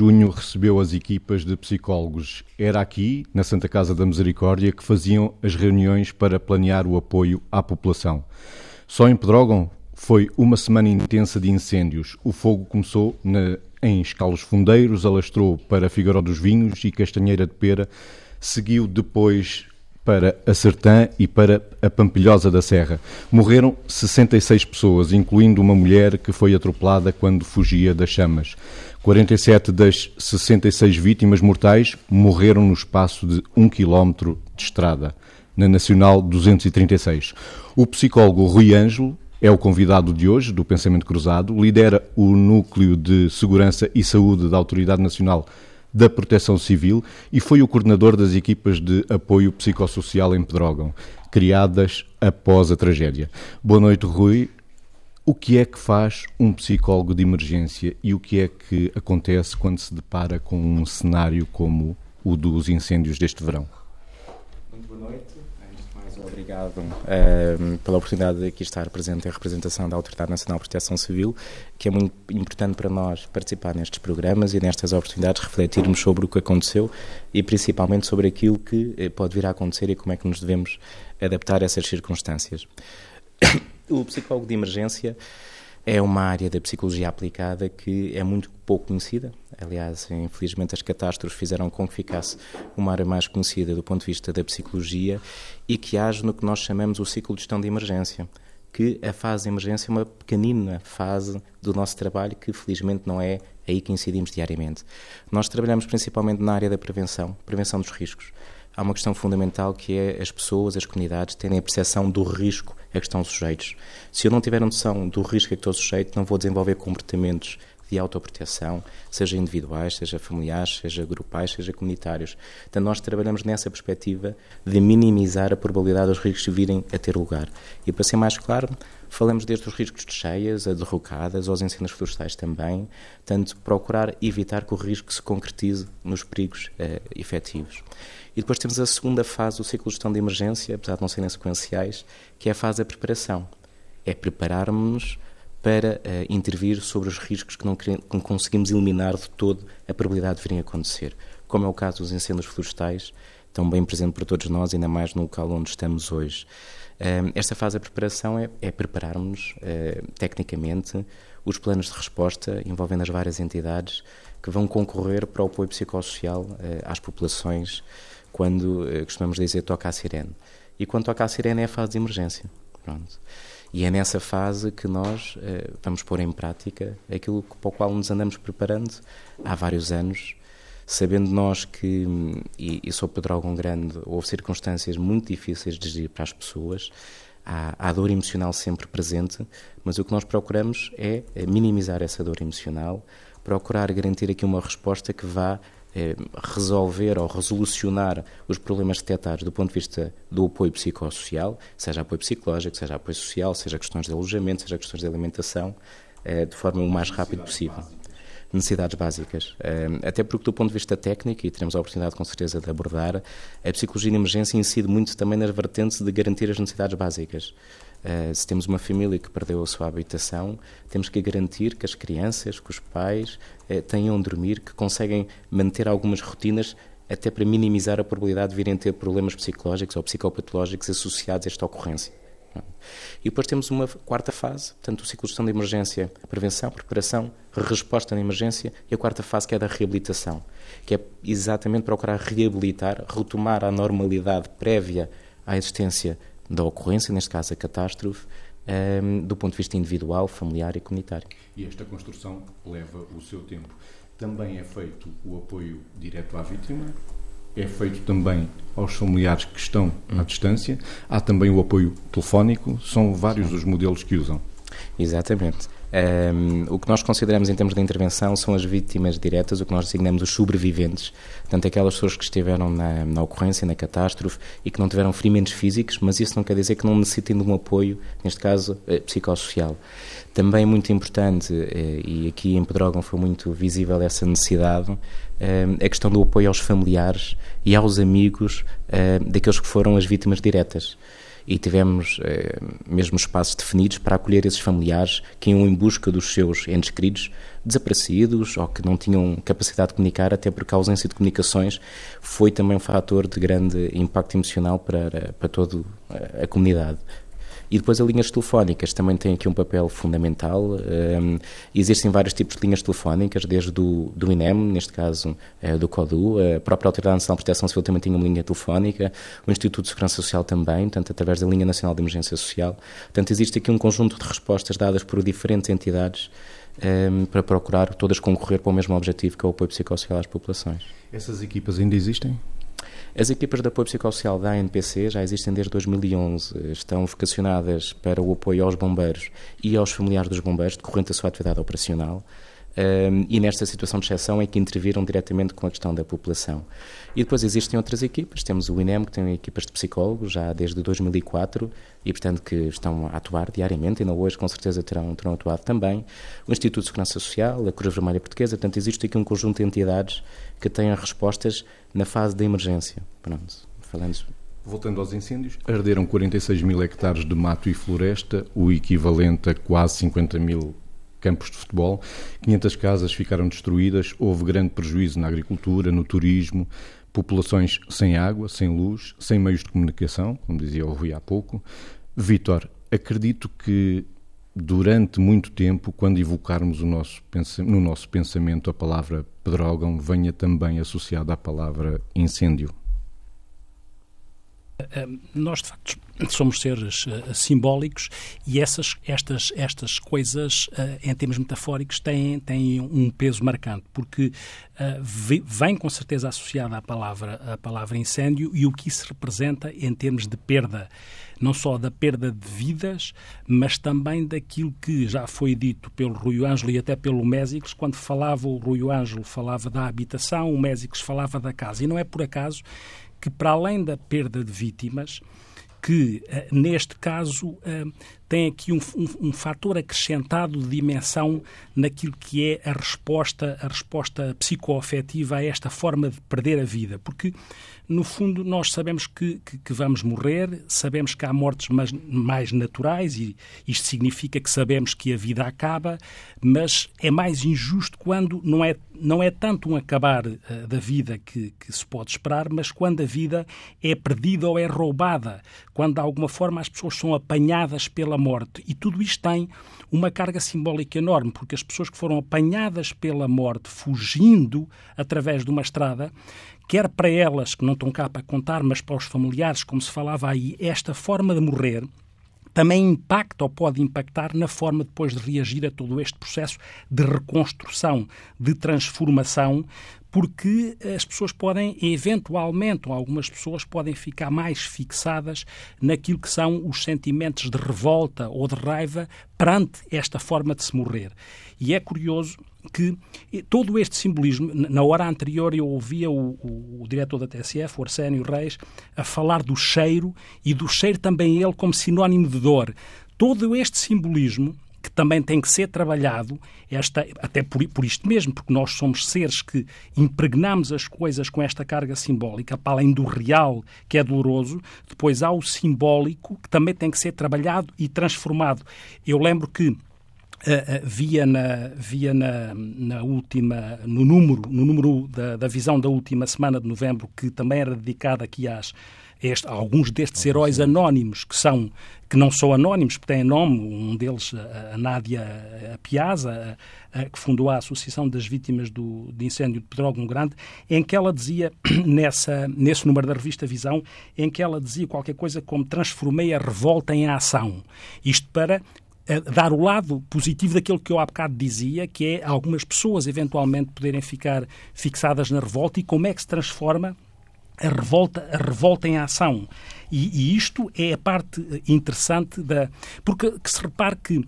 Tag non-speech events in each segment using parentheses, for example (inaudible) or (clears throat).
junho recebeu as equipas de psicólogos. Era aqui, na Santa Casa da Misericórdia, que faziam as reuniões para planear o apoio à população. Só em Pedrógão foi uma semana intensa de incêndios. O fogo começou na, em Escalos Fundeiros, alastrou para Figueiró dos Vinhos e Castanheira de Pera, seguiu depois para a Sertã e para a Pampilhosa da Serra. Morreram 66 pessoas, incluindo uma mulher que foi atropelada quando fugia das chamas. 47 das 66 vítimas mortais morreram no espaço de um quilómetro de estrada, na Nacional 236. O psicólogo Rui Ângelo é o convidado de hoje do Pensamento Cruzado, lidera o Núcleo de Segurança e Saúde da Autoridade Nacional da Proteção Civil e foi o coordenador das equipas de apoio psicossocial em Pedrógão, criadas após a tragédia. Boa noite, Rui. O que é que faz um psicólogo de emergência e o que é que acontece quando se depara com um cenário como o dos incêndios deste verão? Muito boa noite. Mais, obrigado uh, pela oportunidade de aqui estar presente em representação da Autoridade Nacional de Proteção Civil, que é muito importante para nós participar nestes programas e nestas oportunidades refletirmos sobre o que aconteceu e principalmente sobre aquilo que eh, pode vir a acontecer e como é que nos devemos adaptar a essas circunstâncias. (coughs) O psicólogo de emergência é uma área da psicologia aplicada que é muito pouco conhecida. Aliás, infelizmente, as catástrofes fizeram com que ficasse uma área mais conhecida do ponto de vista da psicologia e que age no que nós chamamos o ciclo de gestão de emergência. Que a fase de emergência é uma pequenina fase do nosso trabalho que, felizmente, não é aí que incidimos diariamente. Nós trabalhamos principalmente na área da prevenção, prevenção dos riscos há uma questão fundamental que é as pessoas, as comunidades, terem a percepção do risco a que estão sujeitos. Se eu não tiver noção do risco a que estou sujeito, não vou desenvolver comportamentos de autoproteção, seja individuais, seja familiares, seja grupais, seja comunitários. Então, nós trabalhamos nessa perspectiva de minimizar a probabilidade dos riscos virem a ter lugar. E, para ser mais claro, falamos desde os riscos de cheias, a derrocadas, aos incêndios florestais também, tanto procurar evitar que o risco se concretize nos perigos eh, efetivos. E depois temos a segunda fase do ciclo de gestão de emergência, apesar de não serem sequenciais, que é a fase da preparação. É prepararmos-nos para uh, intervir sobre os riscos que não, que não, conseguimos eliminar de todo a probabilidade de virem a acontecer, como é o caso dos incêndios florestais, tão bem presente para todos nós, ainda mais no local onde estamos hoje. Uh, esta fase da preparação é, é prepararmos uh, tecnicamente os planos de resposta envolvendo as várias entidades que vão concorrer para o apoio psicossocial às populações quando costumamos dizer toca a sirene. E quando toca a sirene é a fase de emergência. Pronto. E é nessa fase que nós eh, vamos pôr em prática aquilo para o qual nos andamos preparando há vários anos, sabendo nós que, e, e Pedro Algum Grande, houve circunstâncias muito difíceis de gerir para as pessoas, há, há dor emocional sempre presente, mas o que nós procuramos é minimizar essa dor emocional, procurar garantir aqui uma resposta que vá é, resolver ou resolucionar os problemas detectados do ponto de vista do apoio psicossocial, seja apoio psicológico, seja apoio social, seja questões de alojamento, seja questões de alimentação, é, de forma o mais rápido possível. Necessidades básicas. É, até porque, do ponto de vista técnico, e teremos a oportunidade com certeza de abordar, a psicologia de emergência incide muito também nas vertentes de garantir as necessidades básicas. Uh, se temos uma família que perdeu a sua habitação, temos que garantir que as crianças, que os pais uh, tenham onde dormir, que conseguem manter algumas rotinas até para minimizar a probabilidade de virem ter problemas psicológicos ou psicopatológicos associados a esta ocorrência. E depois temos uma quarta fase, portanto, o ciclo de gestão de emergência, prevenção, preparação, resposta na emergência, e a quarta fase que é da reabilitação, que é exatamente procurar reabilitar, retomar a normalidade prévia à existência da ocorrência, neste caso a catástrofe, um, ehm, do ponto de vista individual, familiar e comunitário. E esta construção leva o seu tempo. Também é feito o apoio direto à vítima, é feito também aos familiares que estão à distância, há também o apoio telefónico, são vários os modelos que usam. Exatamente. Um, o que nós consideramos em termos de intervenção são as vítimas diretas, o que nós designamos os sobreviventes, portanto, aquelas pessoas que estiveram na, na, ocorrência, na catástrofe e que não tiveram ferimentos físicos, mas isso não quer dizer que não necessitem de um apoio, neste caso, eh, psicossocial. Também muito importante, eh, e aqui em Pedrógão foi muito visível essa necessidade, eh, a questão do apoio aos familiares e aos amigos daqueles que foram as vítimas diretas. E tivemos eh, mesmo espaços definidos para acolher esses familiares que iam em busca dos seus entes queridos desaparecidos ou que não tinham capacidade de comunicar, até porque a ausência de comunicações foi também um fator de grande impacto emocional para, para toda a comunidade. E depois as linhas telefónicas também têm aqui um papel fundamental. Um, existem vários tipos de linhas telefónicas, desde do, do INEM, neste caso uh, do CODU, a própria Autoridade Nacional de Proteção Civil também tem uma linha telefónica, o Instituto de Segurança Social também, portanto, através da Linha Nacional de Emergência Social. Portanto, existe aqui um conjunto de respostas dadas por diferentes entidades um, para procurar todas concorrer para o mesmo objetivo, que é o apoio psicossocial às populações. Essas equipas ainda existem? As equipas de apoio psicossocial da ANPC já existem desde 2011. Estão vocacionadas para o apoio aos bombeiros e aos familiares dos bombeiros, decorrente da sua atividade operacional. Um, e nesta situação de exceção é que interviram diretamente com a questão da população. E depois existem outras equipas, temos o INEM, que tem equipas de psicólogos já desde 2004 e, portanto, que estão a atuar diariamente, não hoje com certeza terão, terão atuado também. O Instituto de Segurança Social, a Cruz Vermelha Portuguesa, portanto, existe aqui um conjunto de entidades que têm respostas na fase da emergência. Pronto, falando Voltando aos incêndios, arderam 46 mil hectares de mato e floresta, o equivalente a quase 50 mil campos de futebol, 500 casas ficaram destruídas, houve grande prejuízo na agricultura, no turismo, populações sem água, sem luz, sem meios de comunicação, como dizia o Rui há pouco. Vítor, acredito que durante muito tempo, quando evocarmos nosso, no nosso pensamento a palavra pedrógão, venha também associada à palavra incêndio. Nós, de facto, somos seres uh, simbólicos e essas, estas, estas coisas, uh, em termos metafóricos, têm, têm um peso marcante, porque uh, vem com certeza associada à palavra, à palavra incêndio e o que isso representa em termos de perda, não só da perda de vidas, mas também daquilo que já foi dito pelo Rui Ângelo e até pelo Mésicles, quando falava o Rui Ângelo falava da habitação, o Mésicles falava da casa. E não é por acaso que, para além da perda de vítimas, que, eh, neste caso, eh, tem aqui um, um, um, fator acrescentado de dimensão naquilo que é a resposta, a resposta psicoafetiva a esta forma de perder a vida. Porque, no fundo, nós sabemos que, que, que vamos morrer, sabemos que há mortes mais, mais, naturais, e isto significa que sabemos que a vida acaba, mas é mais injusto quando não é, não é tanto um acabar uh, da vida que, que se pode esperar, mas quando a vida é perdida ou é roubada, quando de alguma forma as pessoas são apanhadas pela morte. E tudo isto tem uma carga simbólica enorme, porque as pessoas que foram apanhadas pela morte fugindo através de uma estrada, quer para elas, que não estão cá para contar, mas para os familiares, como se falava aí, esta forma de morrer também impacta ou pode impactar na forma depois de reagir a todo este processo de reconstrução, de transformação, porque as pessoas podem, eventualmente, ou algumas pessoas podem ficar mais fixadas naquilo que são os sentimentos de revolta ou de raiva perante esta forma de se morrer. E é curioso que todo este simbolismo, na hora anterior eu ouvia o, o, o diretor da TSF, o Arsénio Reis, a falar do cheiro e do cheiro também ele como sinónimo de dor. Todo este simbolismo que também tem que ser trabalhado, esta, até por, por, isto mesmo, porque nós somos seres que impregnamos as coisas com esta carga simbólica, para além do real, que é doloroso, depois há o simbólico, que também tem que ser trabalhado e transformado. Eu lembro que Uh, uh, via na, via na, na última, no número, no número da, da visão da última semana de novembro, que também era dedicada aqui às, este, alguns destes heróis anónimos, que são que não são anónimos, porque têm nome, um deles, a, a Nádia Piazza, a, a, que fundou a Associação das Vítimas do, de Incêndio de Pedrógão Grande, em que ela dizia, (clears throat) nessa, nesse número da revista Visão, em que ela dizia qualquer coisa como transformei a revolta em ação. Isto para dar o lado positivo daquilo que eu há bocado dizia, que é algumas pessoas eventualmente poderem ficar fixadas na revolta e como é que se transforma a revolta, a revolta em ação. E, e, isto é a parte interessante da. Porque que se repare que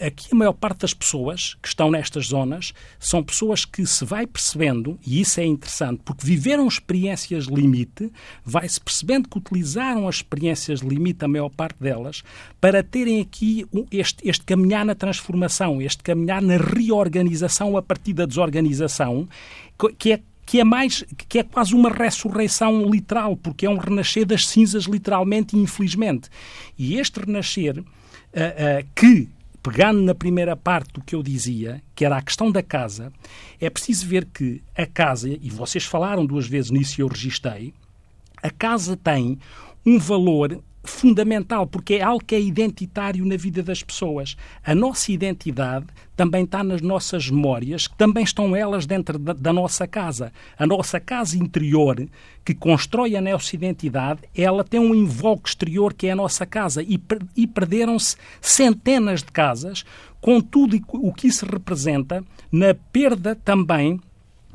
aqui a maior parte das pessoas que estão nestas zonas são pessoas que se vai percebendo, e isso é interessante, porque viveram experiências limite, vai-se percebendo que utilizaram as experiências limite, a maior parte delas, para terem aqui este, este caminhar na transformação, este caminhar na reorganização a partir da desorganização, que é que é mais que é quase uma ressurreição literal, porque é um renascer das cinzas literalmente e infelizmente. E este renascer uh, uh, que pegando na primeira parte do que eu dizia, que era a questão da casa, é preciso ver que a casa, e vocês falaram duas vezes nisso e eu registrei, a casa tem um valor fundamental, porque é algo que é identitário na vida das pessoas. A nossa identidade também está nas nossas memórias, que também estão elas dentro da, da nossa casa. A nossa casa interior, que constrói a nossa identidade, ela tem um invoco exterior que é a nossa casa. E, e perderam-se centenas de casas, com tudo o que isso representa, na perda também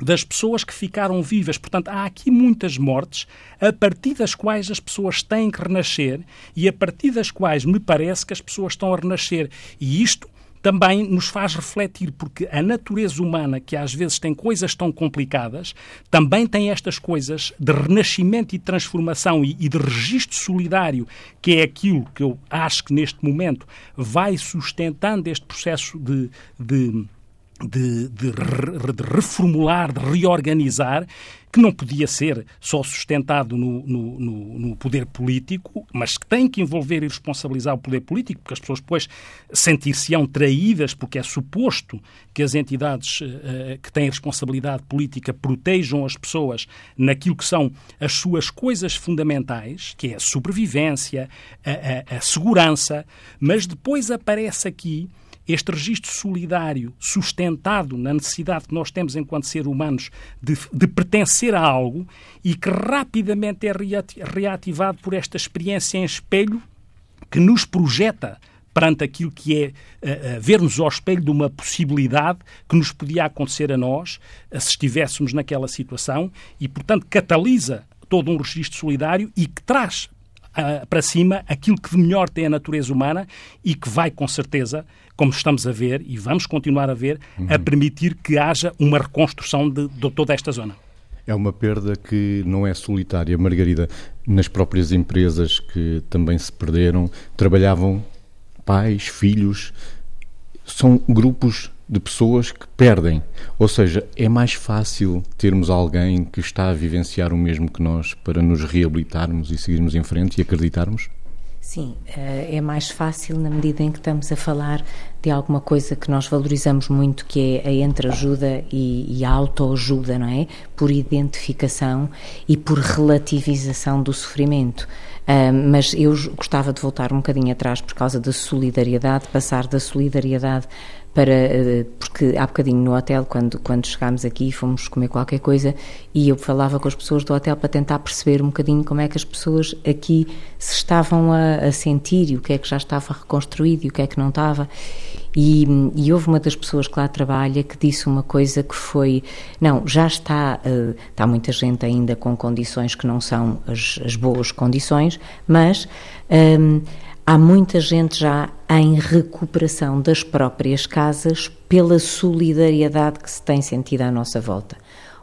das pessoas que ficaram vivas. Portanto, há aqui muitas mortes a partir das quais as pessoas têm que renascer e a partir das quais me parece que as pessoas estão a renascer. E isto também nos faz refletir, porque a natureza humana, que às vezes tem coisas tão complicadas, também tem estas coisas de renascimento e transformação e, e de registro solidário, que é aquilo que eu acho que neste momento vai sustentando este processo de, de de, de, de, reformular, de reorganizar, que não podia ser só sustentado no, no, no, poder político, mas que tem que envolver e responsabilizar o poder político, porque as pessoas depois sentir-se-ão traídas, porque é suposto que as entidades uh, que têm responsabilidade política protejam as pessoas naquilo que são as suas coisas fundamentais, que é a sobrevivência, a, a, a segurança, mas depois aparece aqui este registro solidário sustentado na necessidade que nós temos enquanto seres humanos de, de pertencer a algo e que rapidamente é reativado por esta experiência em espelho que nos projeta perante aquilo que é uh, vermos ao espelho de uma possibilidade que nos podia acontecer a nós uh, se estivéssemos naquela situação e, portanto, catalisa todo um registro solidário e que traz para cima aquilo que de melhor tem a natureza humana e que vai, com certeza, como estamos a ver e vamos continuar a ver, uhum. a permitir que haja uma reconstrução de, de toda esta zona. É uma perda que não é solitária, Margarida. Nas próprias empresas que também se perderam, trabalhavam pais, filhos, são grupos de pessoas que perdem. Ou seja, é mais fácil termos alguém que está a vivenciar o mesmo que nós para nos reabilitarmos e seguirmos em frente e acreditarmos? Sim, eh, é mais fácil na medida em que estamos a falar de alguma coisa que nós valorizamos muito, que é a entreajuda e, e a autoajuda, não é? Por identificação e por relativização do sofrimento. Uh, mas eu gostava de voltar um bocadinho atrás por causa da solidariedade, passar da solidariedade para eh, porque há bocadinho no hotel quando quando chegámos aqui fomos comer qualquer coisa e eu falava com as pessoas do hotel para tentar perceber um bocadinho como é que as pessoas aqui se estavam a, a sentir e o que é que já estava reconstruído e o que é que não estava. E, e, houve uma das pessoas que lá trabalha que disse uma coisa que foi não já está uh, está muita gente ainda com condições que não são as, as boas condições mas um, ehm, há muita gente já em recuperação das próprias casas pela solidariedade que se tem sentido à nossa volta.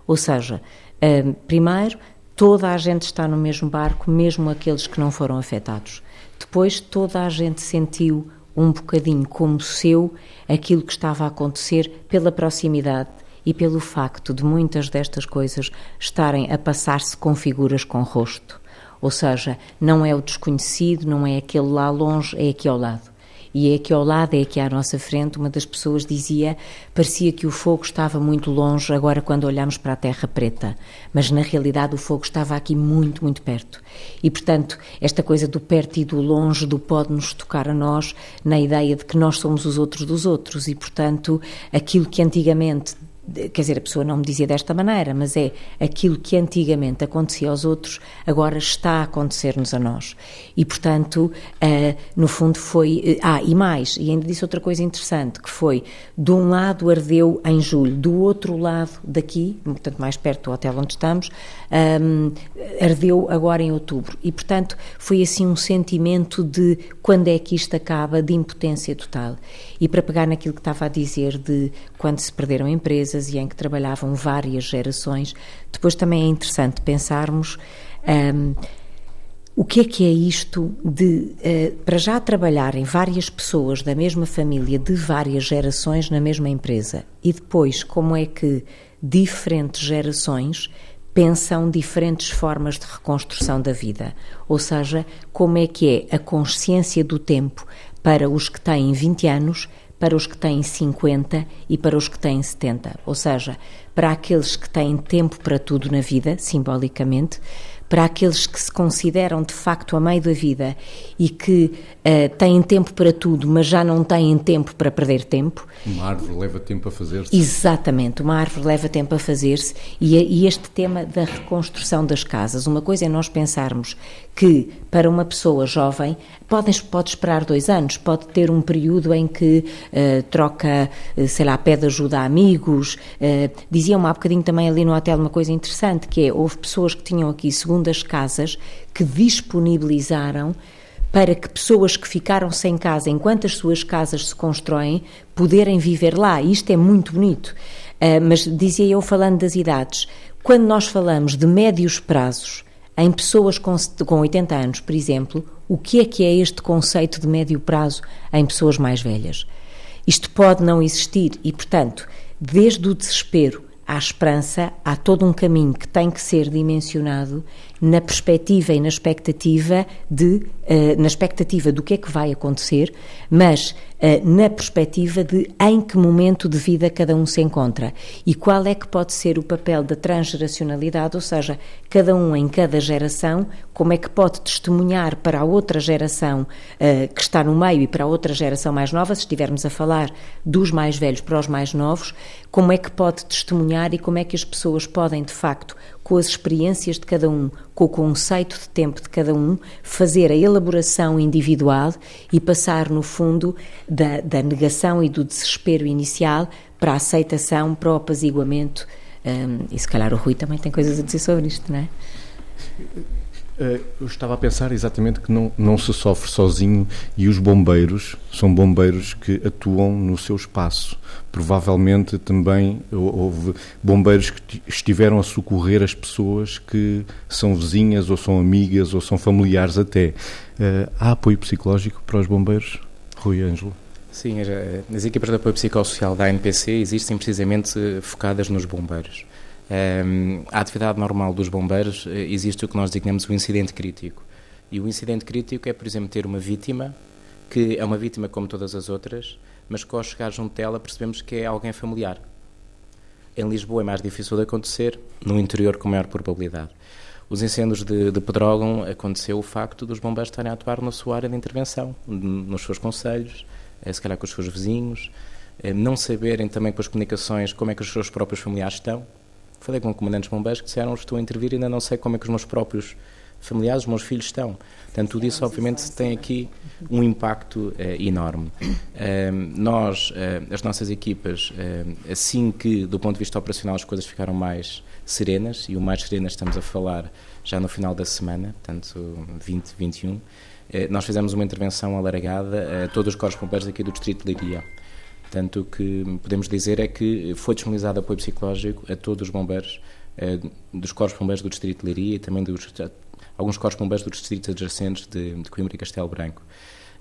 Ou seja, hum, primeiro, toda a gente está no mesmo barco, mesmo aqueles que não foram afetados. Depois, toda a gente sentiu um bocadinho como seu aquilo que estava a acontecer pela proximidade e pelo facto de muitas destas coisas estarem a passar-se com figuras com rosto. Ou seja, não é o desconhecido, não é aquele lá longe, é aqui ao lado. E é aqui ao lado, é aqui à nossa frente. Uma das pessoas dizia: parecia que o fogo estava muito longe, agora quando olhamos para a terra preta. Mas na realidade o fogo estava aqui muito, muito perto. E portanto, esta coisa do perto e do longe, do pode nos tocar a nós, na ideia de que nós somos os outros dos outros. E portanto, aquilo que antigamente quer dizer, a pessoa não me dizia desta maneira, mas é aquilo que antigamente acontecia aos outros, agora está a acontecer-nos a nós. E, portanto, uh, no fundo foi. Uh, ah, e mais, e ainda disse outra coisa interessante, que foi: de um lado ardeu em julho, do outro lado daqui, portanto, mais perto do hotel onde estamos, um, ardeu agora em outubro. E, portanto, foi assim um sentimento de quando é que isto acaba, de impotência total. E para pegar naquilo que estava a dizer de quando se perderam empresas e em que trabalhavam várias gerações, depois também é interessante pensarmos. Um, o que é que é isto de, uh, para já trabalharem várias pessoas da mesma família, de várias gerações na mesma empresa? E depois, como é que diferentes gerações pensam diferentes formas de reconstrução da vida? Ou seja, como é que é a consciência do tempo para os que têm 20 anos, para os que têm 50 e para os que têm 70? Ou seja, para aqueles que têm tempo para tudo na vida, simbolicamente, para aqueles que se consideram de facto a meio da vida e que uh, têm tempo para tudo, mas já não têm tempo para perder tempo. Uma árvore leva tempo a fazer-se. Exatamente, uma árvore leva tempo a fazer-se e, e este tema da reconstrução das casas. Uma coisa é nós pensarmos que para uma pessoa jovem pode, pode esperar dois anos, pode ter um período em que uh, troca, uh, sei lá, pede ajuda a amigos. Uh, Diziam há bocadinho também ali no hotel uma coisa interessante, que é, houve pessoas que tinham aqui segundas casas que disponibilizaram para que pessoas que ficaram sem casa enquanto as suas casas se constroem poderem viver lá. Isto é muito bonito. mas dizia eu falando das idades, quando nós falamos de médios prazos, em pessoas com, com 80 anos, por exemplo, o que é que é este conceito de médio prazo em pessoas mais velhas? Isto pode não existir e, portanto, desde o desespero à esperança, há todo um caminho que tem que ser dimensionado na perspectiva e na expectativa de, uh, na expectativa do que é que vai acontecer, mas uh, na perspectiva de em que momento de vida cada um se encontra e qual é que pode ser o papel da transgeracionalidade, ou seja, cada um em cada geração, como é que pode testemunhar para a outra geração uh, que está no meio e para a outra geração mais nova, se estivermos a falar dos mais velhos para os mais novos, como é que pode testemunhar e como é que as pessoas podem, de facto, com as experiências de cada um, com o conceito de tempo de cada um, fazer a elaboração individual e passar, no fundo, da, da negação e do desespero inicial para a aceitação, para o apaziguamento. Um, e se calhar o Rui também tem coisas a dizer sobre isto, não é? Eh, eu estava a pensar exatamente que não, não se sofre sozinho e os bombeiros são bombeiros que atuam no seu espaço. Provavelmente também houve bombeiros que estiveram a socorrer as pessoas que são vizinhas ou são amigas ou são familiares até. Eh, há apoio psicológico para os bombeiros? Rui Ângelo? Sim, as equipas de apoio psicossocial da ANPC existem precisamente focadas nos bombeiros. Um, a atividade normal dos bombeiros eh, existe o que nós designamos o incidente crítico. E o incidente crítico é, por exemplo, ter uma vítima, que é uma vítima como todas as outras, mas que ao chegar junto dela percebemos que é alguém familiar. Em Lisboa é mais difícil de acontecer, no interior com maior probabilidade. Os incêndios de, de Pedrógão aconteceu o facto dos bombeiros estarem a atuar na sua área de intervenção, nos seus conselhos, eh, se calhar com os seus vizinhos, eh, não saberem também com as comunicações como é que os seus próprios familiares estão, Falei com comandantes bombeiros que disseram: Estou a intervir e ainda não sei como é que os meus próprios familiares, os meus filhos estão. Portanto, tudo isso, obviamente, tem aqui um impacto eh, enorme. Eh, nós, eh, as nossas equipas, assim que, do ponto de vista operacional, as coisas ficaram mais serenas, e o mais serenas estamos a falar já no final da semana, portanto, 20, 21, nós fizemos uma intervenção alargada a todos os corpos bombeiros aqui do Distrito de Liria. Portanto, o que podemos dizer é que foi disponibilizado apoio psicológico a todos os bombeiros, eh, dos corpos bombeiros do Distrito de Leiria e também dos alguns corpos bombeiros dos distritos adjacentes de, de Coimbra e Castelo Branco.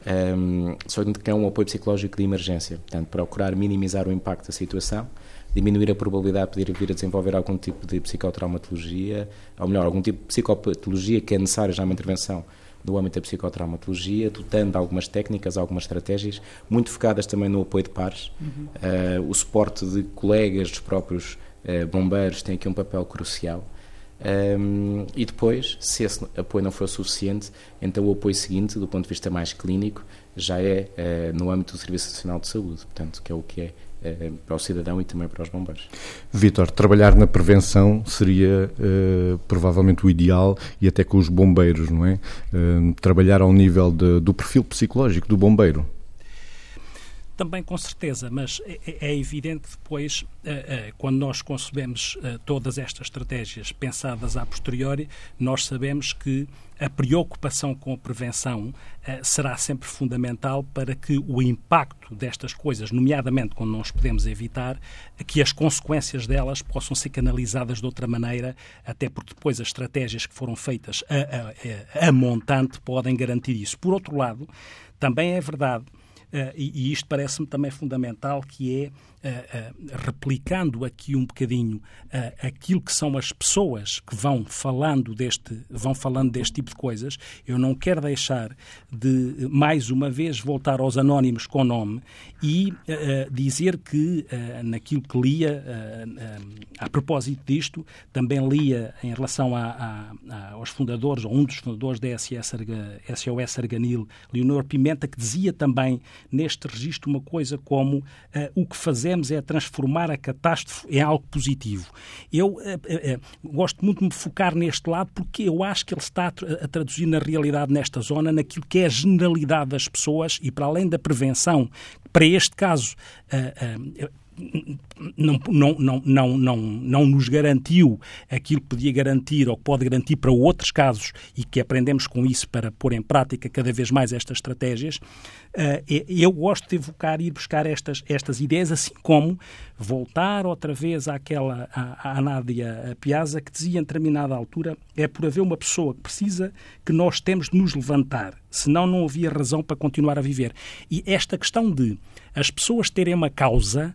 Um, ehm, só que é um apoio psicológico de emergência, portanto, procurar minimizar o impacto da situação, diminuir a probabilidade de poder vir a desenvolver algum tipo de psicotraumatologia, ou melhor, algum tipo de psicopatologia que é necessária já uma intervenção no âmbito da psicotraumatologia, dotando algumas técnicas, algumas estratégias, muito focadas também no apoio de pares. Uhum. Uh, o suporte de colegas dos próprios uh, bombeiros tem aqui um papel crucial. Um, e depois, se esse apoio não for suficiente, então o apoio seguinte, do ponto de vista mais clínico, já é uh, no âmbito do Serviço Nacional de Saúde, portanto, que é o que é eh, para o cidadão e também para os bombeiros. Vítor, trabalhar na prevenção seria uh, provavelmente o ideal e até com os bombeiros, não é? Uh, trabalhar ao nível de, do perfil psicológico do bombeiro. Também com certeza, mas é, é, é evidente que depois, eh, quando nós concebemos todas estas estratégias pensadas a posteriori, nós sabemos que a preocupação com a prevenção será sempre fundamental para que o impacto destas coisas, nomeadamente quando não os podemos evitar, que as consequências delas possam ser canalizadas de outra maneira, até porque depois as estratégias que foram feitas a, a, a montante podem garantir isso. Por outro lado, também é verdade Uh, e, e, isto parece-me também fundamental, que é uh, replicando aqui um bocadinho aquilo que são as pessoas que vão falando deste vão falando deste tipo de coisas. Eu não quero deixar de mais uma vez voltar aos anónimos com nome e dizer que naquilo que lia a propósito disto também lia em relação a, a, aos fundadores ou um dos fundadores da SOS, SOS Arganil, Leonor Pimenta, que dizia também neste registro uma coisa como o que fazemos é transformar a catástrofe em algo positivo. Eu eh, eh, gosto muito de me focar neste lado porque eu acho que ele está a traduzir na realidade nesta zona, naquilo que é a generalidade das pessoas e para além da prevenção, para este caso. Não, não, não, não, não, não nos garantiu aquilo que podia garantir ou que pode garantir para outros casos e que aprendemos com isso para pôr em prática cada vez mais estas estratégias, eh, eu gosto de evocar e ir buscar estas, estas ideias, assim como voltar outra vez àquela, à, à Nádia Piazza, que dizia em determinada altura, é por haver uma pessoa que precisa que nós temos de nos levantar, senão não havia razão para continuar a viver. E esta questão de as pessoas terem uma causa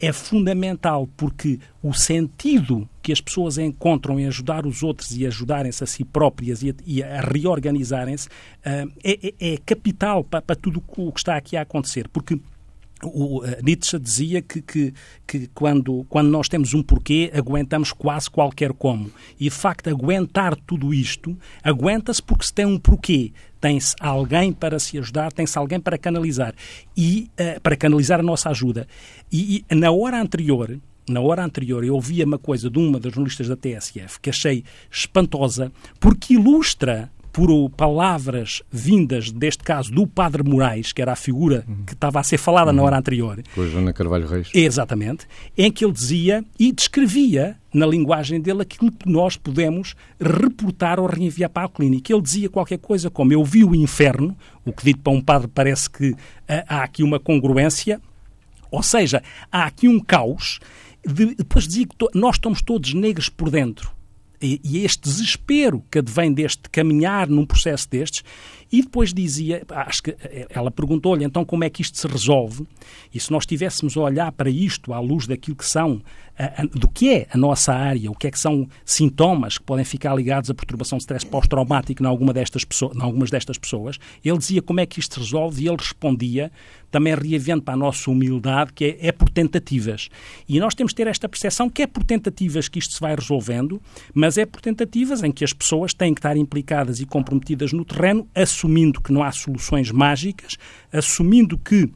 é fundamental porque o sentido que as pessoas encontram em ajudar os outros e ajudarem-se a si próprias e a, e a reorganizarem-se uh, é, é, é, capital para, para tudo o que está aqui a acontecer. Porque o, Nietzsche dizia que, que, que, quando, quando nós temos um porquê, aguentamos quase qualquer como. E, de facto, aguentar tudo isto, aguenta-se porque se tem um porquê. Tem-se alguém para se ajudar, tem-se alguém para canalizar. E uh, para canalizar a nossa ajuda. E, e, na hora anterior, na hora anterior, eu ouvi uma coisa de uma das jornalistas da TSF que achei espantosa, porque ilustra por palavras vindas, deste caso, do Padre Moraes, que era a figura que estava a ser falada uhum. na hora anterior. Com a Joana Carvalho Reis. Exatamente. Em que ele dizia e descrevia, na linguagem dele, aquilo que nós podemos reportar ou reenviar para a clínica. Ele dizia qualquer coisa como eu vi o inferno, o que dito para um padre parece que uh, há aqui uma congruência, ou seja, há aqui um caos. De, depois dizia que nós estamos todos negros por dentro e, este desespero que advém deste caminhar num processo destes, e depois dizia, acho que ela perguntou-lhe então como é que isto se resolve, e se nós estivéssemos a olhar para isto à luz daquilo que são, a, a, do que é a nossa área, o que é que são sintomas que podem ficar ligados à perturbação de stress pós-traumático em, alguma destas pessoas, em algumas destas pessoas, ele dizia como é que isto se resolve e ele respondia, também reavendo para a nossa humildade, que é, é por tentativas. E nós temos de ter esta percepção que é por tentativas que isto se vai resolvendo, mas é por tentativas em que as pessoas têm que estar implicadas e comprometidas no terreno, assumindo que não há soluções mágicas, assumindo que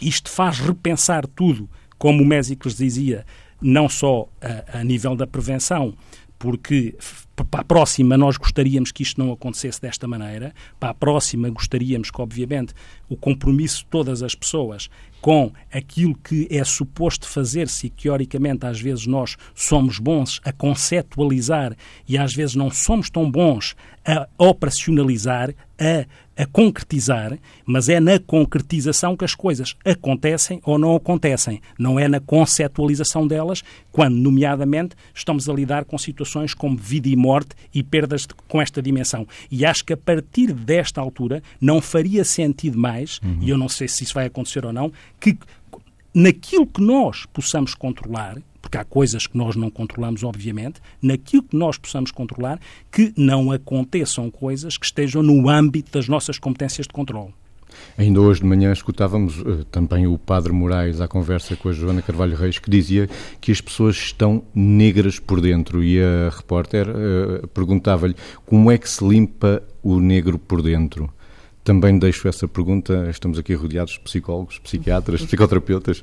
isto faz repensar tudo, como o Mésicles dizia, não só a, a nível da prevenção, porque para a próxima nós gostaríamos que isto não acontecesse desta maneira, para a próxima gostaríamos que, obviamente, o compromisso de todas as pessoas com aquilo que é suposto fazer-se e que, teoricamente, às vezes nós somos bons a conceptualizar e às vezes não somos tão bons a operacionalizar, a a concretizar, mas é na concretização que as coisas acontecem ou não acontecem. Não é na conceptualização delas, quando, nomeadamente, estamos a lidar com situações como vida e morte e perdas de, com esta dimensão. E acho que a partir desta altura não faria sentido mais, uhum. e eu não sei se isso vai acontecer ou não, que naquilo que nós possamos controlar, porque há coisas que nós não controlamos, obviamente, naquilo que nós possamos controlar, que não aconteçam coisas que estejam no âmbito das nossas competências de controle. Ainda hoje de manhã escutávamos uh, também o Padre Moraes à conversa com a Joana Carvalho Reis, que dizia que as pessoas estão negras por dentro. E a repórter uh, perguntava-lhe como é que se limpa o negro por dentro. Também deixo essa pergunta, estamos aqui rodeados de psicólogos, psiquiatras, (laughs) psicoterapeutas.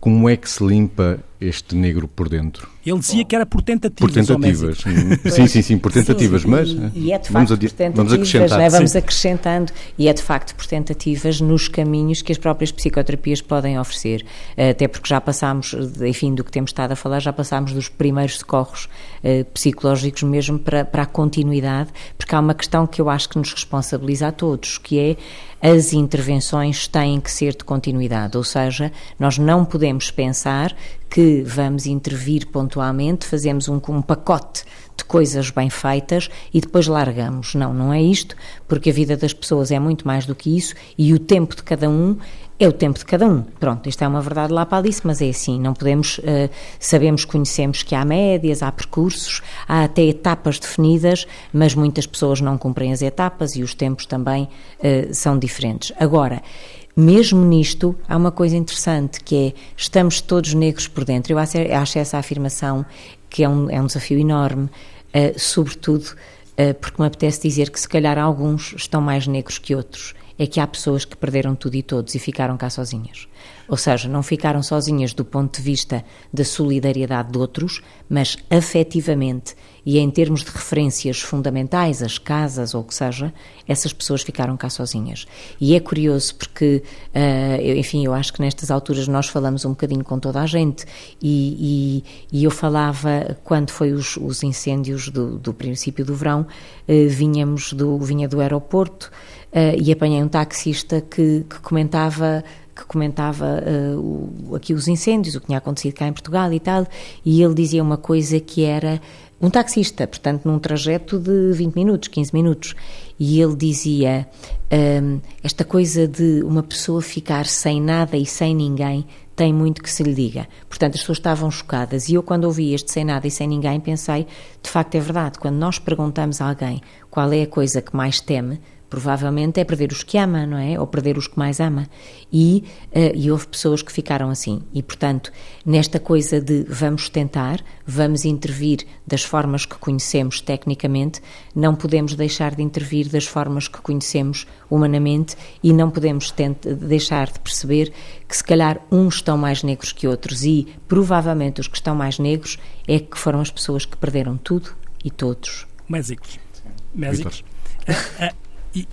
Como é que se limpa este negro por dentro? Ele dizia que era por tentativas. Por tentativas. (laughs) sim, sim, sim, por tentativas, sim, mas e, e é de facto vamos, por vamos acrescentar. Né? Vamos acrescentando e é de facto por tentativas nos caminhos que as próprias psicoterapias podem oferecer. Até porque já passámos, enfim, do que temos estado a falar, já passámos dos primeiros socorros eh, psicológicos mesmo para, para a continuidade, porque há uma questão que eu acho que nos responsabiliza a todos, que é as intervenções têm que ser de continuidade, ou seja, nós não podemos pensar que vamos intervir pontualmente, fazemos um, um pacote de coisas bem feitas e depois largamos. Não, não é isto, porque a vida das pessoas é muito mais do que isso e o tempo de cada um é o tempo de cada um. Pronto, isto é uma verdade lá para Alice, mas é assim, não podemos, uh, sabemos, conhecemos que há médias, há percursos, há até etapas definidas, mas muitas pessoas não cumprem as etapas e os tempos também uh, são diferentes. Agora, mesmo nisto, há uma coisa interessante que é estamos todos negros por dentro. Eu acho essa afirmação que é um, é um desafio enorme, uh, sobretudo porque me apetece dizer que se calhar alguns estão mais negros que outros. É que há pessoas que perderam tudo e todos e ficaram cá sozinhas. Ou seja, não ficaram sozinhas do ponto de vista da solidariedade de outros, mas afetivamente e em termos de referências fundamentais, as casas ou o que seja, essas pessoas ficaram cá sozinhas. E é curioso porque, uh, enfim, eu acho que nestas alturas nós falamos um bocadinho com toda a gente e, e, e eu falava, quando foi os, os incêndios do, do, princípio do verão, uh, vinhamos do, vinha do aeroporto uh, e apanhei um taxista que, que comentava que comentava uh, o, aqui os incêndios, o que tinha acontecido cá em Portugal e tal, e ele dizia uma coisa que era um taxista, portanto, num trajeto de 20 minutos, 15 minutos. E ele dizia: um, esta coisa de uma pessoa ficar sem nada e sem ninguém tem muito que se lhe diga. Portanto, as pessoas estavam chocadas. E eu, quando ouvi este sem nada e sem ninguém, pensei: de facto é verdade. Quando nós perguntamos a alguém qual é a coisa que mais teme, provavelmente é perder os que ama, não é? Ou perder os que mais ama. E, uh, e houve pessoas que ficaram assim. E, portanto, nesta coisa de vamos tentar, vamos intervir das formas que conhecemos tecnicamente, não podemos deixar de intervir das formas que conhecemos humanamente e não podemos deixar de perceber que, se calhar, uns estão mais negros que outros e, provavelmente, os que estão mais negros é que foram as pessoas que perderam tudo e todos. Mésicos. Mésicos. (laughs) E,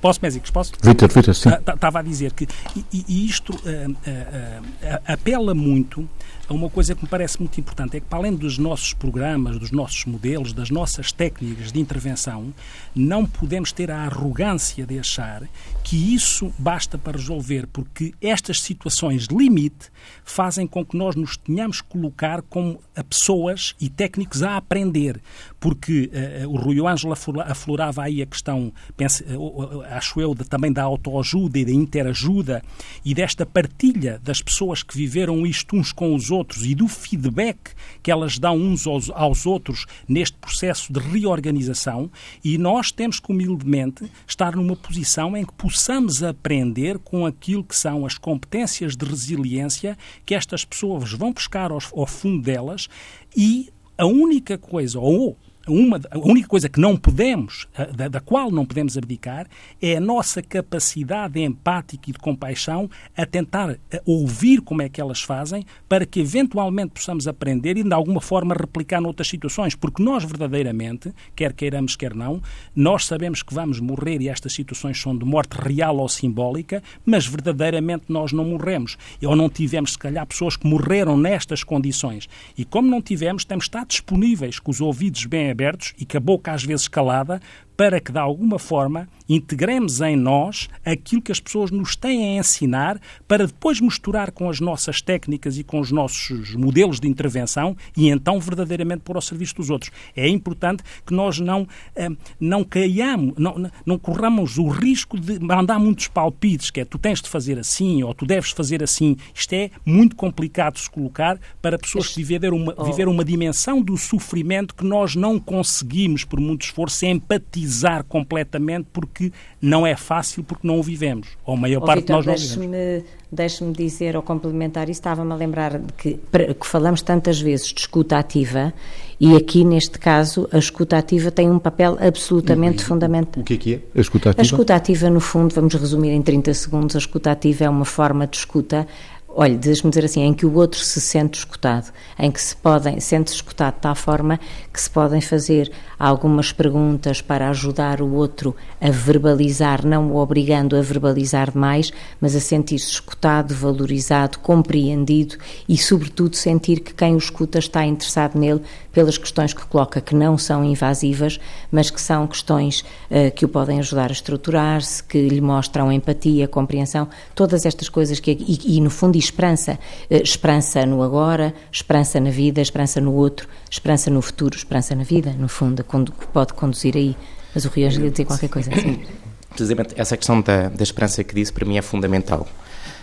Posso, Mésicos? Posso? Vitor, Vitor, sim. Estava a dizer que e, e isto uh, uh, uh, apela muito uma coisa que me parece muito importante é que, para além dos nossos programas, dos nossos modelos, das nossas técnicas de intervenção, não podemos ter a arrogância de achar que isso basta para resolver, porque estas situações limite fazem com que nós nos tenhamos que colocar como pessoas e técnicos a aprender, porque uh, o Rui Ângelo aflorava aí a questão, uh, acho eu, de, também da autoajuda e da interajuda e desta partilha das pessoas que viveram isto uns com os outros outros e do feedback que elas dão uns aos, aos outros neste processo de reorganização, e nós temos que humildemente estar numa posição em que possamos aprender com aquilo que são as competências de resiliência que estas pessoas vão buscar ao, ao fundo delas. E a única coisa, ou uma, a única coisa que não podemos, da, da, qual não podemos abdicar, é a nossa capacidade empática e de compaixão a tentar ouvir como é que elas fazem para que eventualmente possamos aprender e de alguma forma replicar noutras situações, porque nós verdadeiramente, quer queiramos, quer não, nós sabemos que vamos morrer e estas situações são de morte real ou simbólica, mas verdadeiramente nós não morremos. Ou não tivemos, se calhar, pessoas que morreram nestas condições. E como não tivemos, temos de estar disponíveis com os ouvidos bem abertos e com a boca às vezes calada para que, de alguma forma, integremos em nós aquilo que as pessoas nos têm a ensinar para depois misturar com as nossas técnicas e com os nossos modelos de intervenção e então verdadeiramente pôr ao serviço dos outros. É importante que nós não, eh, não caiamos, não, não corramos o risco de mandar muitos palpites, que é tu tens de fazer assim ou tu deves fazer assim. Isto é muito complicado de se colocar para pessoas que viveram uma, oh. viveram uma dimensão do sofrimento que nós não conseguimos, por muito esforço, empatizar completamente porque não é fácil, porque não o vivemos. Ou a maior oh, parte Victor, de nós não vivemos. Deixe-me dizer, ou complementar isso, estava-me a lembrar de que, que falamos tantas vezes de escuta ativa e aqui, neste caso, a escuta ativa tem um papel absolutamente fundamental. O que é que é a escuta ativa? A escuta ativa, no fundo, vamos resumir em 30 segundos, a escuta ativa é uma forma de escuta olha, deixe-me dizer assim, em que o outro se sente escutado, em que se podem, sente-se escutado de tal forma que se podem fazer algumas perguntas para ajudar o outro a verbalizar, não o obrigando a verbalizar demais, mas a sentir-se escutado, valorizado, compreendido e, sobretudo, sentir que quem o escuta está interessado nele pelas questões que coloca, que não são invasivas, mas que são questões uh, que o podem ajudar a estruturar-se, que lhe mostram empatia, compreensão, todas estas coisas que, e, e no fundo, esperança. Uh, esperança no agora, esperança na vida, esperança no outro, esperança no futuro, esperança na vida, no fundo, que pode conduzir aí. Mas o Rio Ângelo ia dizer qualquer coisa assim. (coughs) Precisamente essa questão da, da esperança que disse, para mim, é fundamental.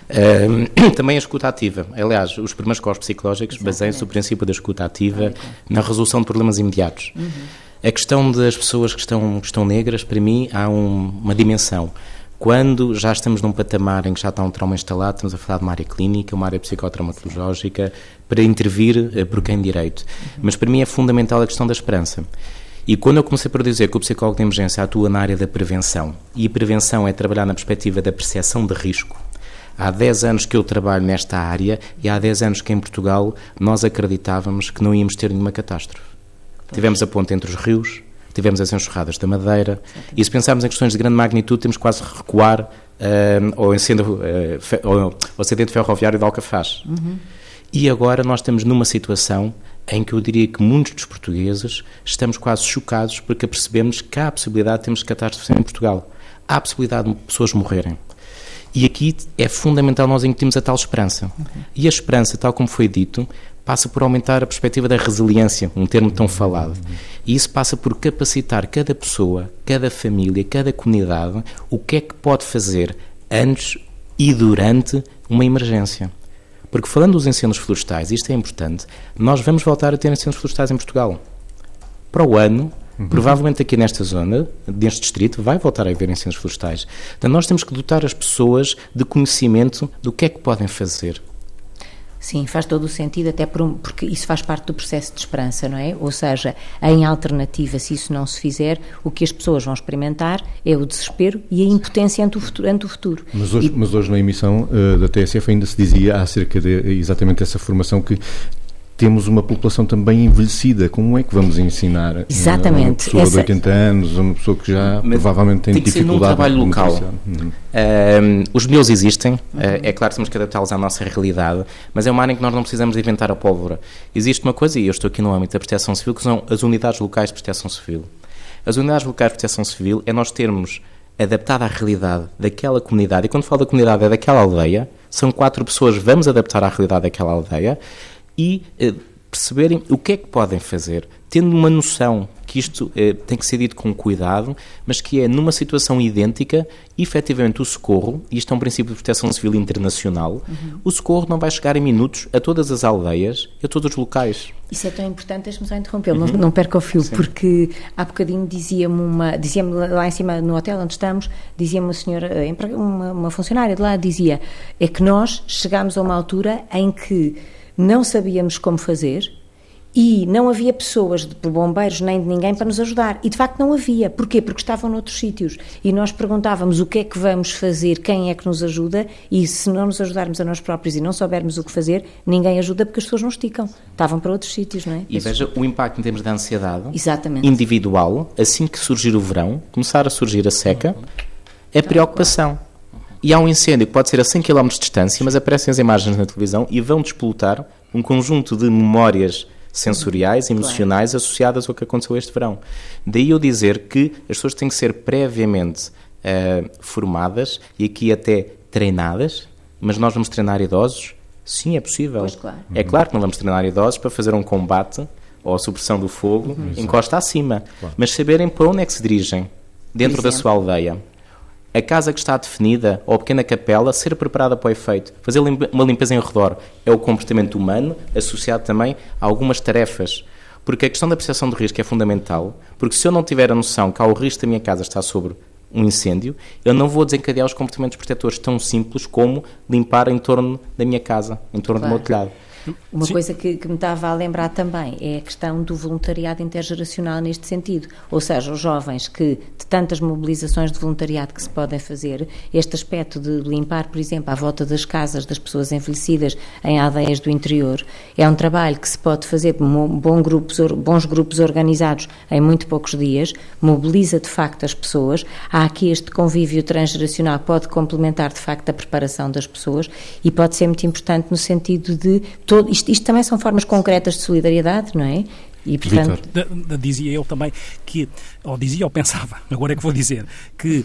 Uh, (coughs) também a escuta ativa. Aliás, os primeiros corpos psicológicos baseiam-se no princípio da escuta ativa na resolução de problemas imediatos. Uhum. A questão das pessoas que estão, que estão negras, para mim, há um, uma dimensão. Quando já estamos num patamar em que já está um trauma instalado, estamos a falar de uma área clínica, uma área psicotraumatológica, para intervir eh, por quem direito. Mas para mim é fundamental a questão da esperança. E quando eu comecei por dizer que o psicólogo de emergência atua na área da prevenção, e a prevenção é trabalhar na perspectiva da percepção de risco, Há 10 anos que eu trabalho nesta área e há 10 anos que em Portugal nós acreditávamos que não íamos ter nenhuma catástrofe. Pois. Tivemos a ponte entre os rios, tivemos as enxurradas da Madeira, Exatamente. e se pensarmos em questões de grande magnitude, temos quase que recuar uh, ao, incêndio, uh, ao, ao acidente ferroviário de Alcafaz. Uhum. E agora nós estamos numa situação em que eu diria que muitos dos portugueses estamos quase chocados porque percebemos que há a possibilidade de termos catástrofes em Portugal. Há a possibilidade de pessoas morrerem. E aqui é fundamental nós incutirmos a tal esperança. Uhum. E a esperança, tal como foi dito, passa por aumentar a perspectiva da resiliência, um termo tão falado. E isso passa por capacitar cada pessoa, cada família, cada comunidade o que é que pode fazer antes e durante uma emergência. Porque falando dos incêndios florestais, isto é importante, nós vamos voltar a ter incêndios florestais em Portugal. Para o ano, Uhum. Provavelmente aqui nesta zona, neste distrito, vai voltar a haver incêndios florestais. Então nós temos que dotar as pessoas de conhecimento do que é que podem fazer. Sim, faz todo o sentido, até por um, porque isso faz parte do processo de esperança, não é? Ou seja, em alternativa, se isso não se fizer, o que as pessoas vão experimentar é o desespero e a impotência ante o futuro. Ante o futuro. Mas, hoje, e... mas hoje na emissão uh, da TSF ainda se dizia acerca de exatamente essa formação que temos uma população também envelhecida. Como é que vamos ensinar Exatamente. uma pessoa Essa... de 80 anos, uma pessoa que já Mas provavelmente tem, tem que dificuldade? Ser num trabalho local. Uhum. Uh, os meus existem, uh, é claro que temos que adaptá-los à nossa realidade, mas é uma área em que nós não precisamos de inventar a pólvora. Existe uma coisa, e eu estou aqui no âmbito da proteção civil, que são as unidades locais de proteção civil. As unidades locais de proteção civil é nós termos adaptado à realidade daquela comunidade, e quando falo da comunidade é daquela aldeia, são quatro pessoas, vamos adaptar à realidade daquela aldeia, e eh, perceberem o que é que podem fazer, tendo uma noção que isto eh, tem que ser dito com cuidado, mas que é numa situação idêntica, efetivamente o socorro, e isto é um princípio de proteção civil internacional, uhum. o socorro não vai chegar em minutos a todas as aldeias, a todos os locais. Isso é tão importante, deixe-me só interrompê-lo, uhum. não, não perca o fio, Sim. porque há bocadinho dizia-me uma, dizia-me lá em cima no hotel onde estamos, dizia-me uma senhora, eh, uma, uma funcionária de lá, dizia, é que nós chegámos a uma altura em que não sabíamos como fazer e não havia pessoas de bombeiros nem de ninguém para nos ajudar. E de facto não havia. Porquê? Porque estavam noutros sítios. E nós perguntávamos o que é que vamos fazer, quem é que nos ajuda, e se não nos ajudarmos a nós próprios e não soubermos o que fazer, ninguém ajuda porque as pessoas não esticam. Estavam para outros sítios, não é? E veja o impacto em termos de ansiedade Exatamente. individual, assim que surgir o verão, começar a surgir a seca, é preocupação. E há um incêndio que pode ser a 100 km de distância, mas aparecem as imagens na televisão e vão despolutar um conjunto de memórias sensoriais, emocionais claro. associadas ao que aconteceu este verão. Daí eu dizer que as pessoas têm que ser previamente uh, formadas e aqui até treinadas, mas nós vamos treinar idosos? Sim, é possível. Pois, claro. É claro que não vamos treinar idosos para fazer um combate ou a supressão do fogo uhum. encosta acima, claro. mas saberem para onde é que se dirigem dentro da sua aldeia a casa que está definida ou a pequena capela ser preparada para o efeito. Fazer uma limpeza em redor é o comportamento humano associado também a algumas tarefas. Porque a questão da percepção do risco é fundamental, porque se eu não tiver a noção que há o risco da minha casa está sobre um incêndio, eu não vou desencadear os comportamentos protetores tão simples como limpar em torno da minha casa, em torno claro. do meu telhado. Uma Sim. coisa que, que, me estava a lembrar também é a questão do voluntariado intergeracional neste sentido. Ou seja, os jovens que, de tantas mobilizações de voluntariado que se podem fazer, este aspecto de limpar, por exemplo, à volta das casas das pessoas envelhecidas em aldeias do interior, é um trabalho que se pode fazer por bom grupos, bons grupos organizados em muito poucos dias, mobiliza de facto as pessoas. Há aqui este convívio transgeracional, pode complementar de facto a preparação das pessoas e pode ser muito importante no sentido de. Todo, isto, isto também são formas concretas de solidariedade, não é? E, portanto... Dizia eu também que, ou dizia ou pensava, (laughs) agora é que vou dizer, que,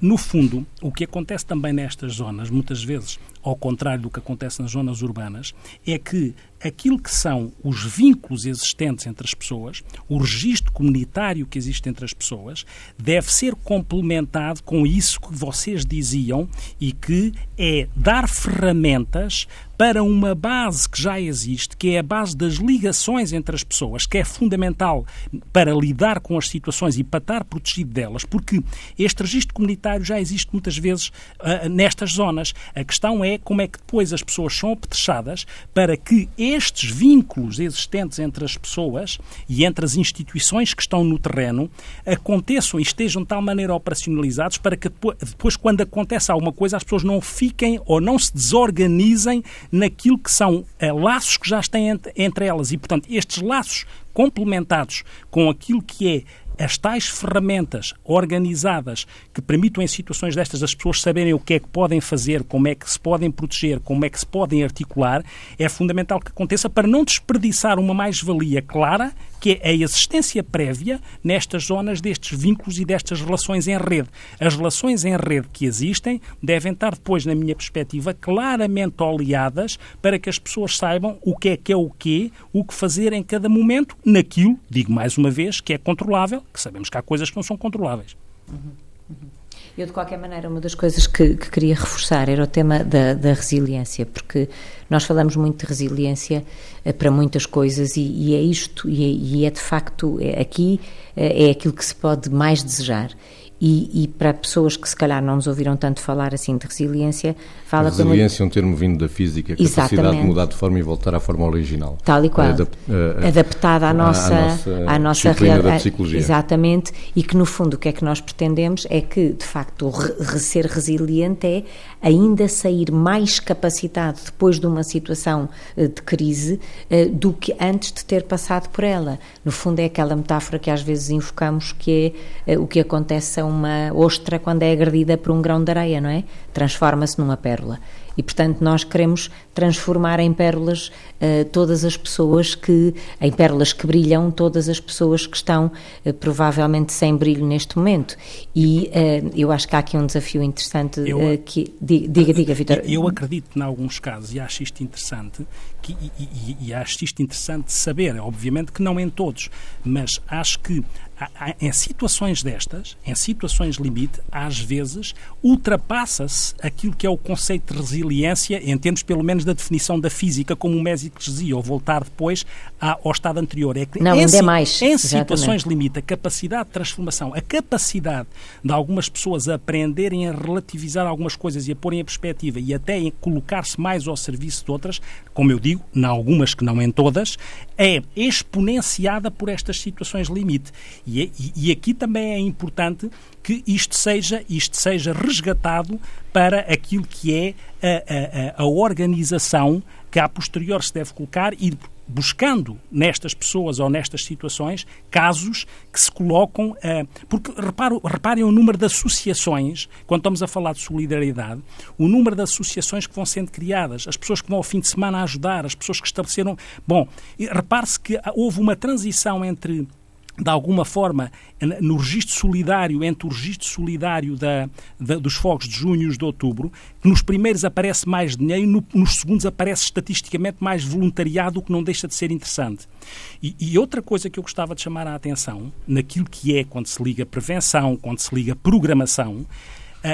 no fundo, o que acontece também nestas zonas, muitas vezes, ao contrário do que acontece nas zonas urbanas, é que aquilo que são os vínculos existentes entre as pessoas, o registro comunitário que existe entre as pessoas, deve ser complementado com isso que vocês diziam e que é dar ferramentas para uma base que já existe, que é a base das ligações entre as pessoas, que é fundamental para lidar com as situações e para estar protegido delas, porque este registro comunitário já existe muitas vezes uh, nestas zonas. A questão é como é que depois as pessoas são apetrechadas para que estes vínculos existentes entre as pessoas e entre as instituições que estão no terreno aconteçam e estejam de tal maneira operacionalizados para que depois, depois quando acontece alguma coisa, as pessoas não fiquem ou não se desorganizem naquilo que são uh, laços que já têm entre, entre elas. E, portanto, estes laços complementados com aquilo que é as tais ferramentas organizadas que permitam em situações destas as pessoas saberem o que é que podem fazer, como é que se podem proteger, como é que se podem articular, é fundamental que aconteça para não desperdiçar uma mais-valia clara que é a existência prévia nestas zonas destes vínculos e destas relações em rede. As relações em rede que existem devem estar depois, na minha perspectiva, claramente oleadas para que as pessoas saibam o que é que é o quê, o que fazer em cada momento, naquilo, digo mais uma vez, que é controlável, que sabemos que há coisas que não são controláveis. Uhum, uhum. Eu, de qualquer maneira, uma das coisas que, que queria reforçar era o tema da, da, resiliência, porque nós falamos muito de resiliência eh, para muitas coisas e, e é isto, e é, e é de facto, é, aqui eh, é aquilo que se pode mais desejar. E, e, para pessoas que se calhar não nos ouviram tanto falar assim de resiliência, fala a resiliência é um termo vindo da física, a capacidade Exatamente. de mudar de forma e voltar à forma original. Tal e qual. Adap uh, Adaptada à nossa, à nossa, à nossa real... da psicologia. Exatamente, e que no fundo o que é que nós pretendemos é que, de facto, re ser resiliente é ainda sair mais capacitado depois de uma situação uh, de crise uh, do que antes de ter passado por ela. No fundo é aquela metáfora que às vezes invocamos que é o que acontece uma ostra quando é agredida por um grão de areia, não é? Transforma-se numa pérola. E, portanto, nós queremos transformar em pérolas uh, todas as pessoas que, em pérolas que brilham, todas as pessoas que estão uh, provavelmente sem brilho neste momento. E uh, eu acho que há aqui um desafio interessante eu, que. Diga, diga, Vitor. Eu acredito, em alguns casos, e acho isto interessante, que, e, e, e acho isto interessante saber, obviamente que não em todos, mas acho que em situações destas, em situações limite, às vezes ultrapassa-se aquilo que é o conceito de resiliência, em termos pelo menos da definição da física, como o Mésico dizia, ou voltar depois ao estado anterior. É que Não, em, ainda é mais. Em situações limite, a capacidade de transformação, a capacidade de algumas pessoas aprenderem a relativizar algumas coisas e a porem em perspectiva e até colocar-se mais ao serviço de outras, como eu digo, em algumas que não em todas, é exponenciada por estas situações limite. E, é, e, e aqui também é importante que isto seja, isto seja resgatado para aquilo que é a, a, a organização que a posterior se deve colocar e buscando nestas pessoas ou nestas situações casos que se colocam. Uh, porque reparo, reparem o número de associações, quando estamos a falar de solidariedade, o número de associações que vão sendo criadas, as pessoas que vão ao fim de semana a ajudar, as pessoas que estabeleceram. Bom, repare-se que houve uma transição entre de alguma forma, no registro solidário, entre o registro solidário da, da, dos fogos de junho e os de outubro, que nos primeiros aparece mais dinheiro, no, nos segundos aparece estatisticamente mais voluntariado, o que não deixa de ser interessante. E, e, outra coisa que eu gostava de chamar a atenção, naquilo que é quando se liga prevenção, quando se liga programação,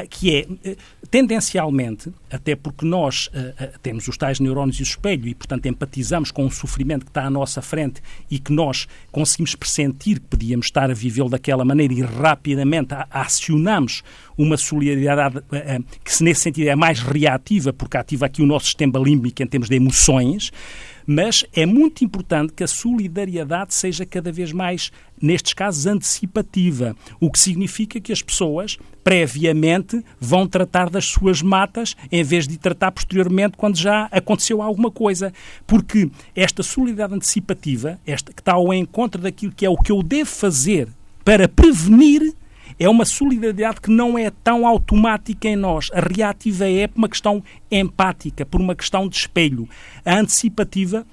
que é, ah, tendencialmente, até porque nós uh, temos os tais neurónios e o espelho e, portanto, empatizamos com o sofrimento que está à nossa frente e que nós conseguimos pressentir que podíamos estar a vivê-lo daquela maneira e rapidamente acionamos uma solidariedade que, nesse sentido, é mais reativa, porque ativa aqui o nosso sistema límbico em termos de emoções, Mas é muito importante que a solidariedade seja cada vez mais, nestes casos, antecipativa, o que significa que as pessoas, previamente, vão tratar das suas matas em vez de tratar posteriormente quando já aconteceu alguma coisa. Porque esta solidariedade antecipativa, esta que está ao encontro daquilo que é o que eu devo fazer para prevenir é uma solidariedade que não é tão automática em nós. A reativa é por uma questão empática, por uma questão de espelho. A antecipativa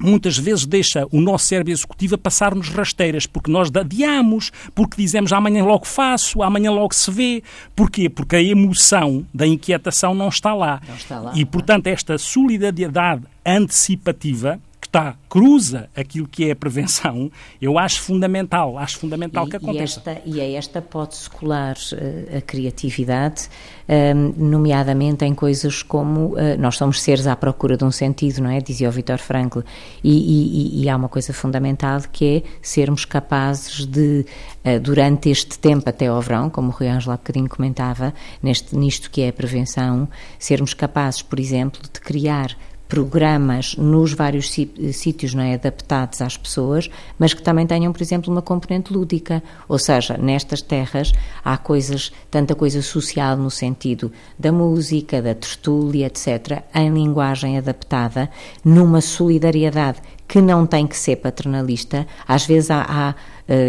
muitas vezes deixa o nosso cérebro executivo a passar-nos rasteiras, porque nós adiamos, porque dizemos amanhã logo faço, amanhã logo se vê. Porquê? Porque a emoção da inquietação não está lá. Não está lá e, portanto, esta solidariedade antecipativa está, cruza aquilo que é a prevenção, eu acho fundamental, acho fundamental e, que aconteça. E, esta, e a esta pode-se colar uh, a criatividade, uh, nomeadamente em coisas como uh, nós somos seres à procura de um sentido, não é? Dizia o Viktor Frankl. E, e, há uma coisa fundamental que é sermos capazes de, eh, durante este tempo até ao verão, como o Rui Ângelo há bocadinho comentava, neste, nisto que é a prevenção, sermos capazes, por exemplo, de criar programas nos vários sítios não é, adaptados às pessoas, mas que também tenham, por exemplo, uma componente lúdica. Ou seja, nestas terras há coisas, tanta coisa social no sentido da música, da tertúlia, etc., em linguagem adaptada, numa solidariedade que não tem que ser paternalista. Às vezes há, há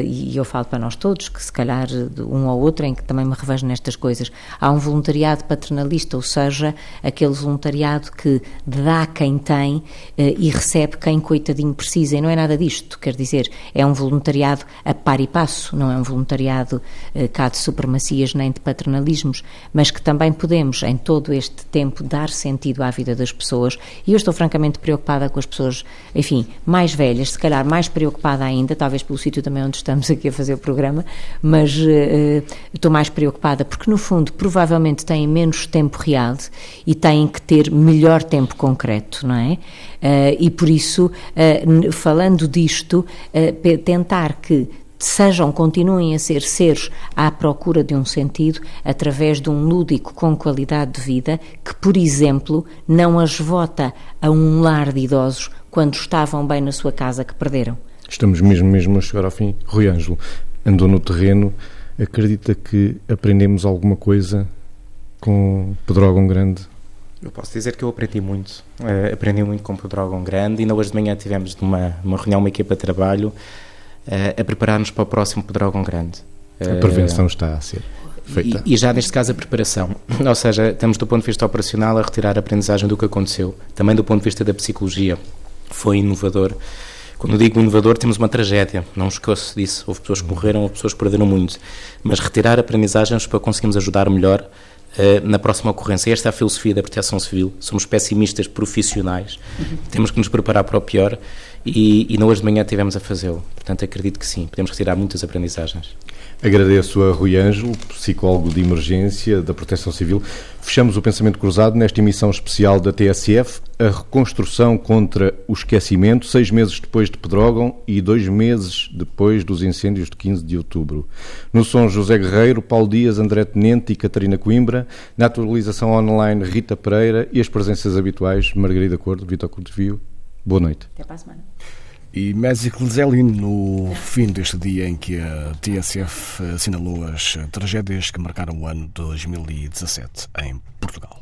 e eu falo para nós todos, que se calhar um ou outro em que também me revejo nestas coisas, há um voluntariado paternalista, ou seja, aquele voluntariado que dá quem tem uh, e recebe quem coitadinho precisa. E não é nada disto, quer dizer, é um voluntariado a par e passo, não é um voluntariado uh, cá de supremacias nem de paternalismos, mas que também podemos, em todo este tempo, dar sentido à vida das pessoas. E eu estou francamente preocupada com as pessoas, enfim, mais velhas, se calhar mais preocupada ainda, talvez pelo sítio também onde estamos aqui a fazer o programa, mas uh, estou mais preocupada porque, no fundo, provavelmente têm menos tempo real e têm que ter melhor tempo concreto, não é? Uh, e por isso, uh, falando disto, tentar que sejam, continuem a ser seres à procura de um sentido através de um lúdico com qualidade de vida que, por exemplo, não as vota a um lar de idosos quando estavam bem na sua casa que perderam. Estamos mesmo, mesmo a chegar ao fim. Rui Ângelo andou no terreno, acredita que aprendemos alguma coisa com Pedrógão Grande? Eu posso dizer que eu aprendi muito. Uh, aprendi muito com Pedrógão Grande. Ainda hoje de manhã tivemos uma, uma reunião, uma equipa de trabalho, uh, a preparar-nos para o próximo Pedrógão Grande. A prevenção uh, está a ser feita. E, e, já neste caso a preparação. (clears throat) Ou seja, estamos do ponto de vista operacional a retirar a aprendizagem do que aconteceu. Também do ponto de vista da psicologia. Foi inovador. Quando digo inovador, temos uma tragédia, não esqueço disso. Houve pessoas que morreram, houve pessoas que perderam muito. Mas retirar aprendizagens para conseguirmos ajudar melhor uh, na próxima ocorrência. Esta é a filosofia da proteção civil. Somos pessimistas profissionais, temos que nos preparar para o pior e, e não hoje de manhã tivemos a fazê-lo. Portanto, acredito que sim, podemos retirar muitas aprendizagens. Agradeço a Rui Ângelo, psicólogo de emergência da Proteção Civil. Fechamos o pensamento cruzado nesta emissão especial da TSF, a reconstrução contra o esquecimento, seis meses depois de Pedrógão e dois meses depois dos incêndios de 15 de outubro. No som, José Guerreiro, Paulo Dias, André Tenente e Catarina Coimbra. Na atualização online, Rita Pereira e as presenças habituais, Margarida Cordo, Vitor Cortevio. Boa noite. Até para a semana e Magic Zelin no fim deste dia em que a TSF assinalou as tragédias que marcaram o ano 2017 em Portugal.